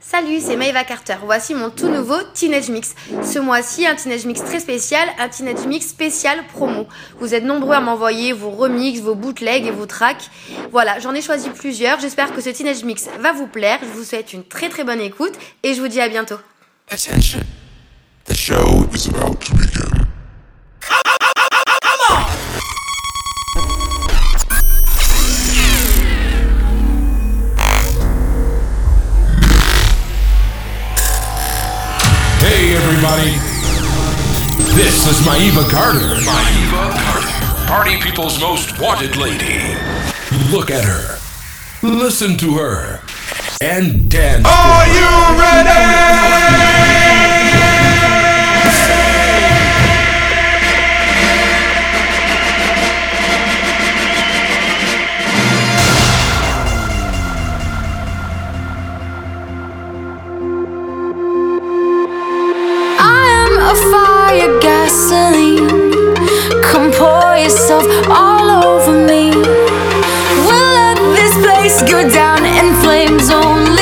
Salut, c'est Maeva Carter. Voici mon tout nouveau Teenage Mix. Ce mois-ci, un Teenage Mix très spécial, un Teenage Mix spécial promo. Vous êtes nombreux à m'envoyer vos remixes, vos bootlegs et vos tracks. Voilà, j'en ai choisi plusieurs. J'espère que ce Teenage Mix va vous plaire. Je vous souhaite une très très bonne écoute et je vous dis à bientôt. Attention. The show is about to Maeva Carter. Maeva Carter. Party people's most wanted lady. Look at her. Listen to her. And dance. Are you ready? Yourself all over me. We'll let this place go down in flames only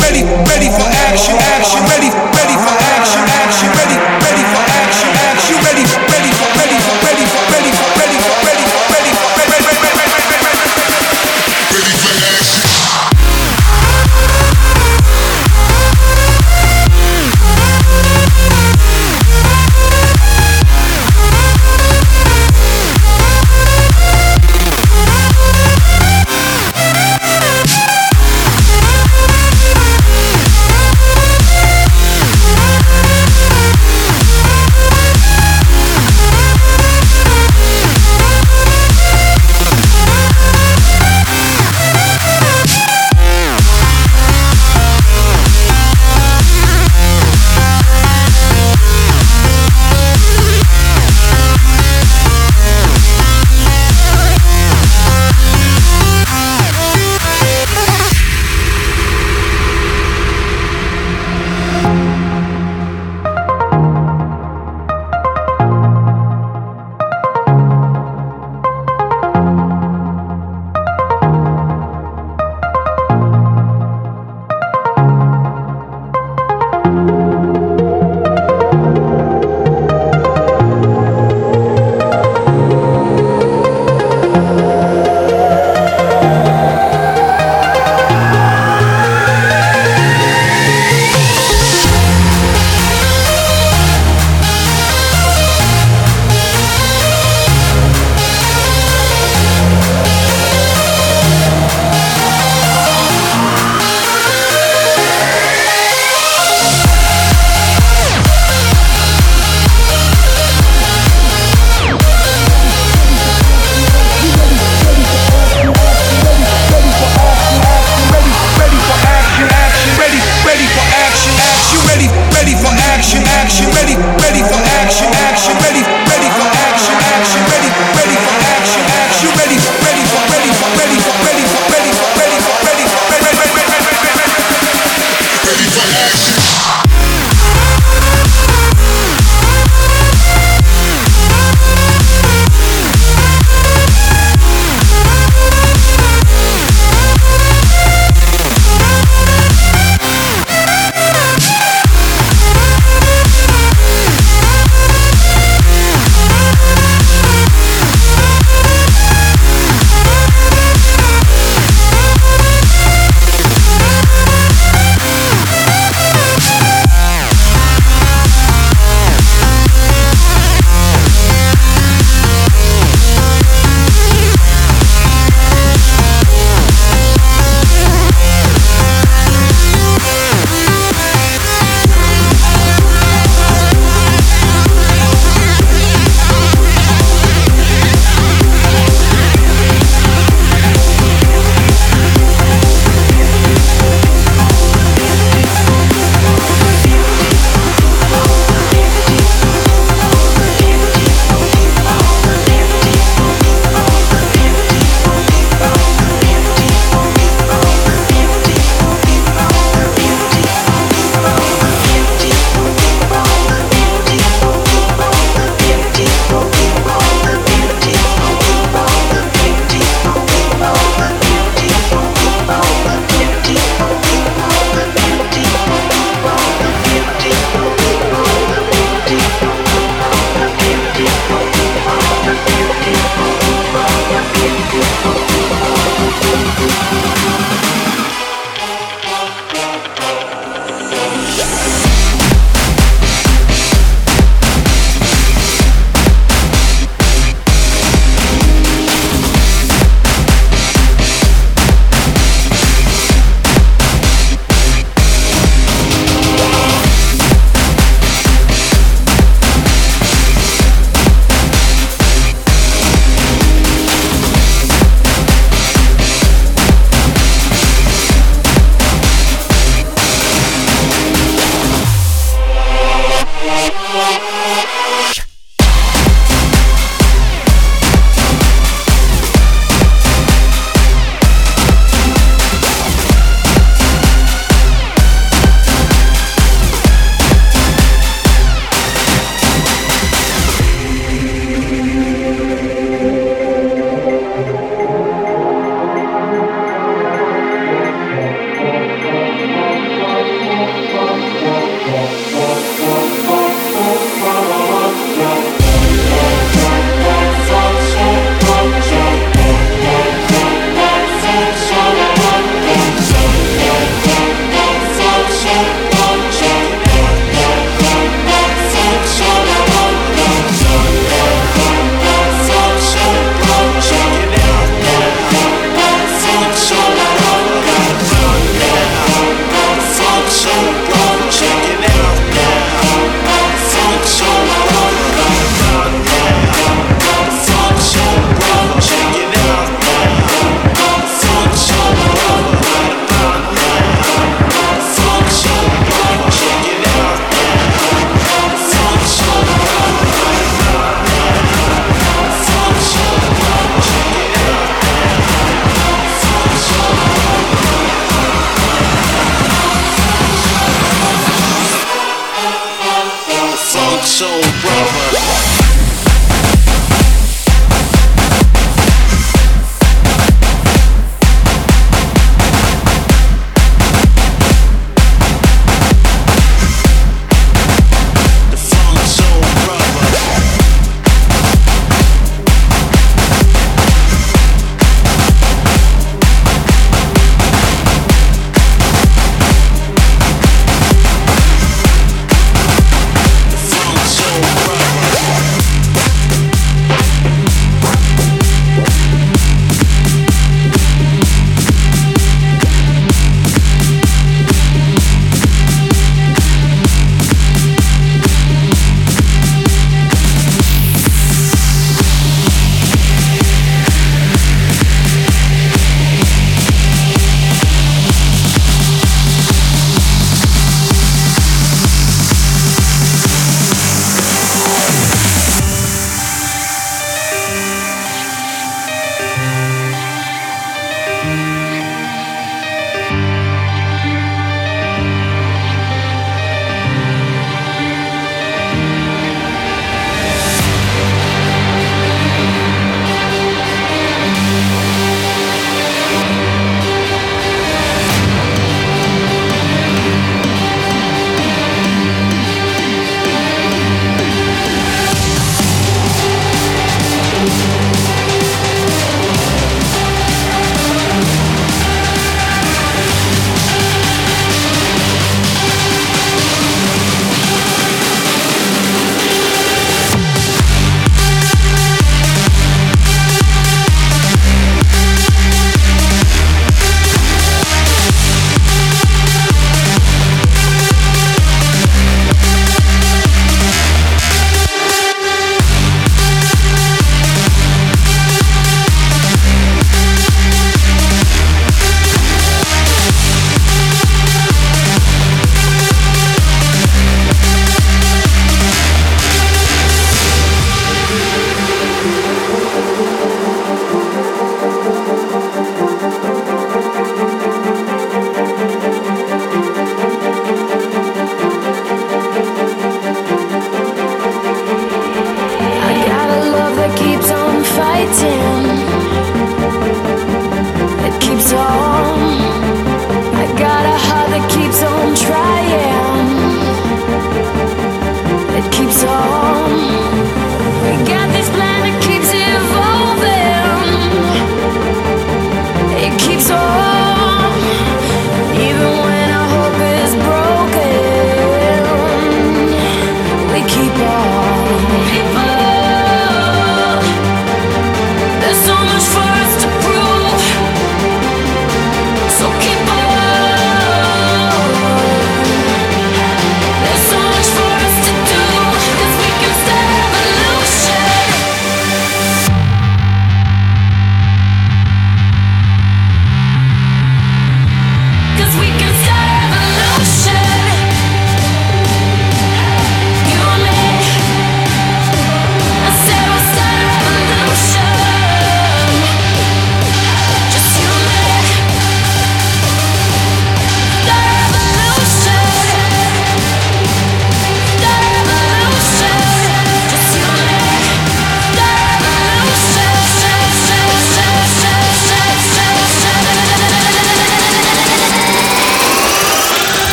ready.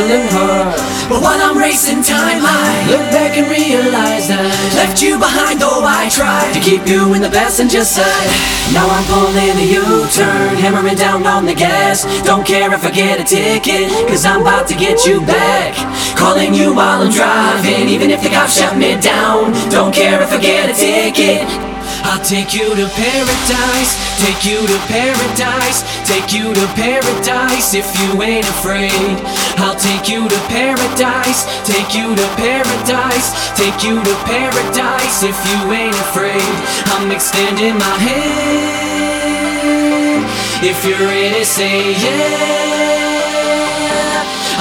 Hustling hard. But while I'm racing time, I look back and realize that left you behind, though I tried to keep you in the passenger side. Now I'm pulling a U-turn, hammering down on the gas. Don't care if I get a ticket, cause I'm about to get you back. Calling you while I'm driving, even if the cops shut me down. Don't care if I get a ticket. I'll take you to paradise, take you to paradise, take you to paradise if you ain't afraid. I'll take you to paradise, take you to paradise, take you to paradise if you ain't afraid. I'm extending my hand. If you're ready, say yeah.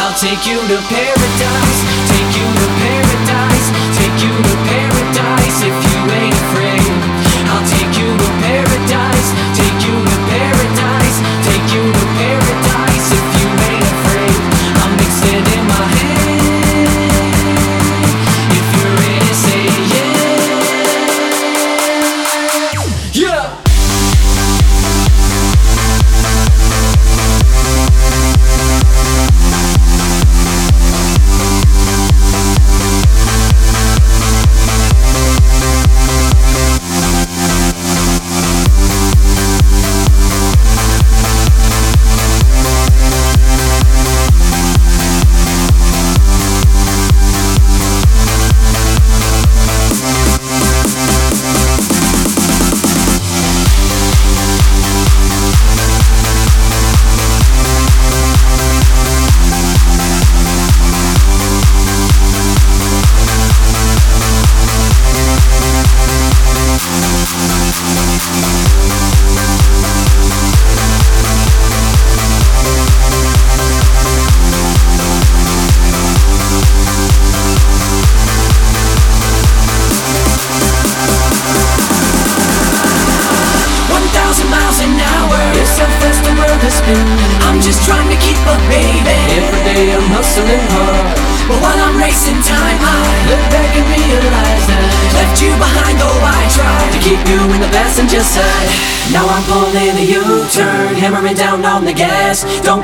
I'll take you to paradise, take you to paradise, take you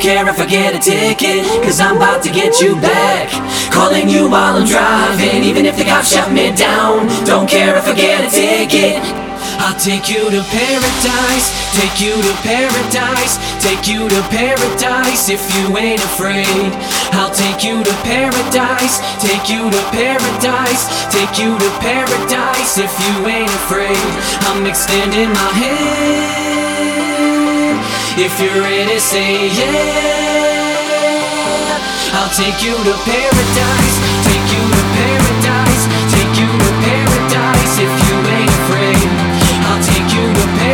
care if I get a ticket, cause I'm about to get you back. Calling you while I'm driving, even if the cops shut me down. Don't care if I get a ticket. I'll take you to paradise, take you to paradise, take you to paradise if you ain't afraid. I'll take you to paradise, take you to paradise, take you to paradise if you ain't afraid. I'm extending my hand. If you're ready, say yeah. I'll take you to paradise, take you to paradise, take you to paradise if you ain't afraid. I'll take you to paradise,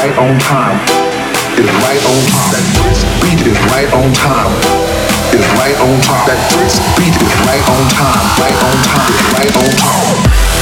right on time. It's right on time. That first beat is right on time. Is right on time. That first beat is right on time. Right on time. It's right on time.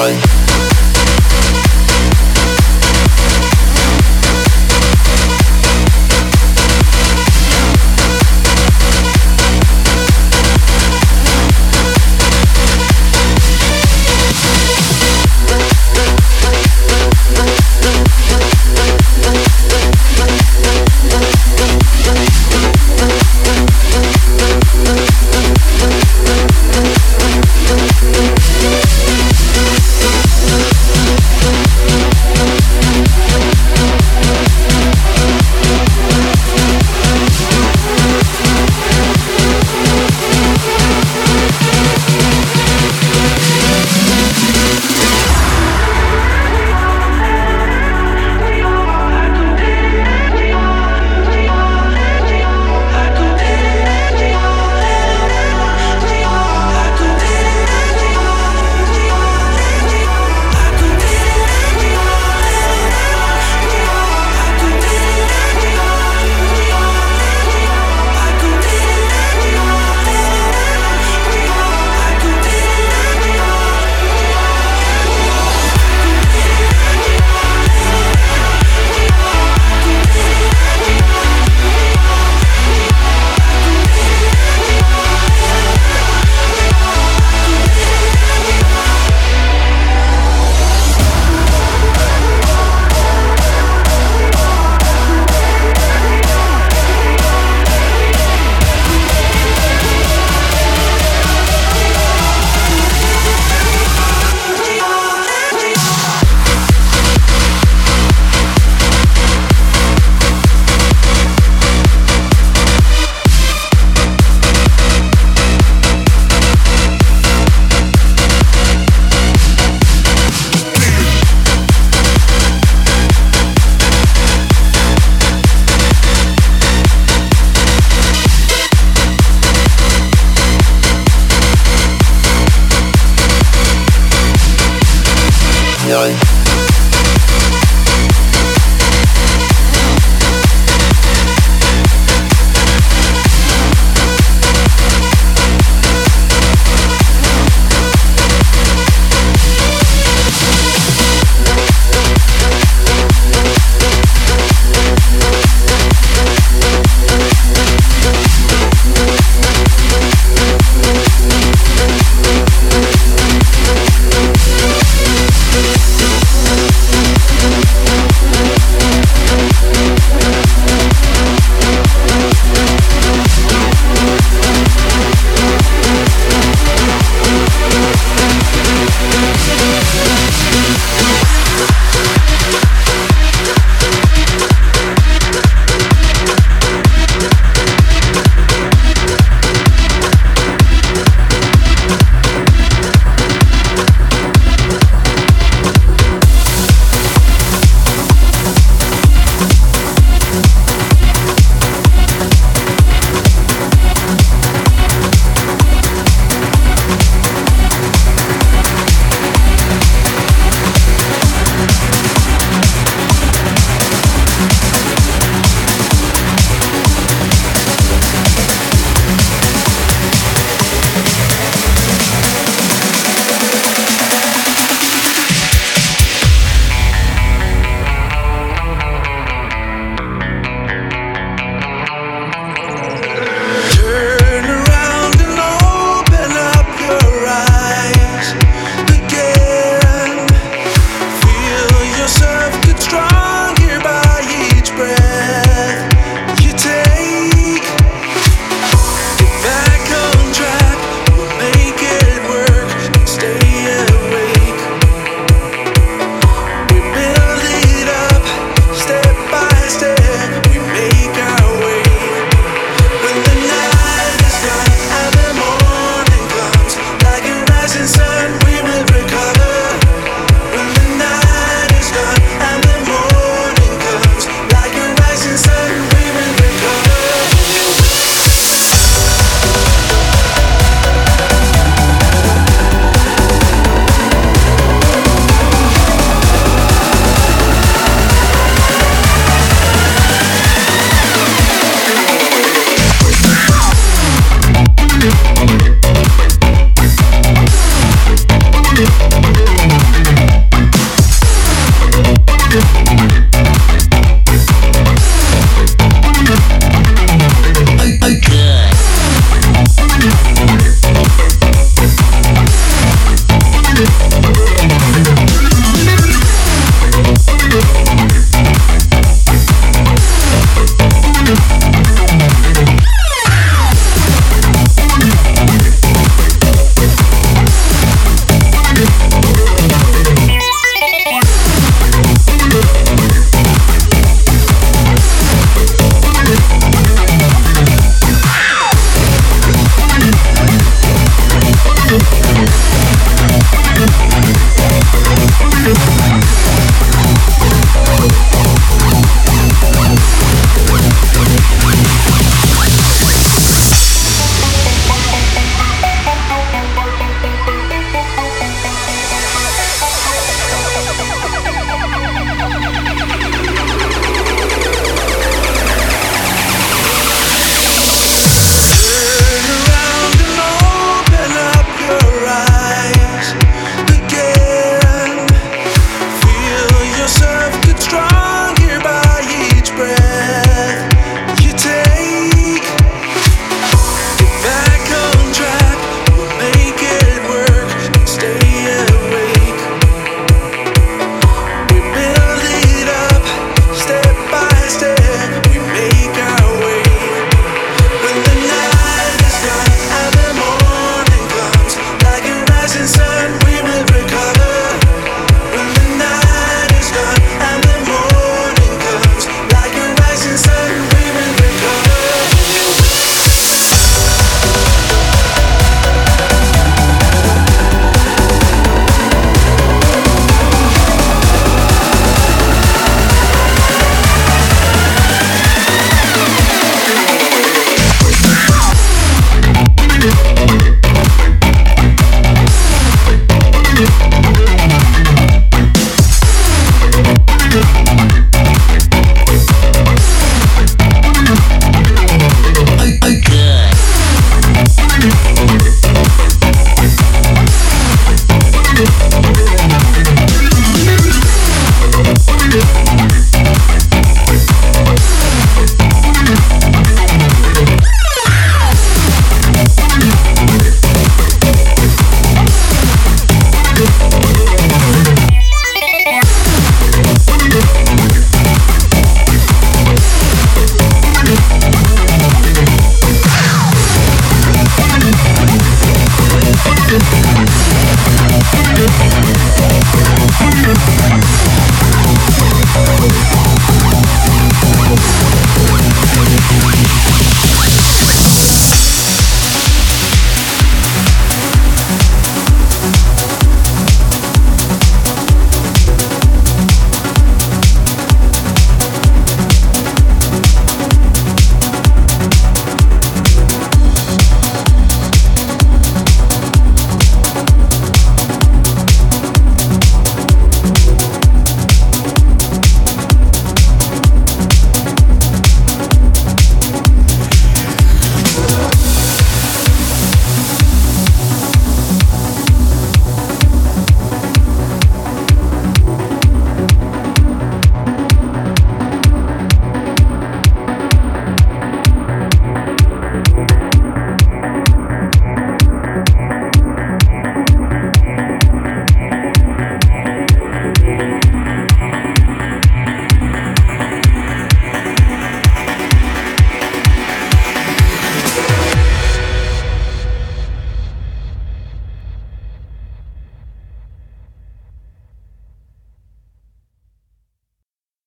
Yoink.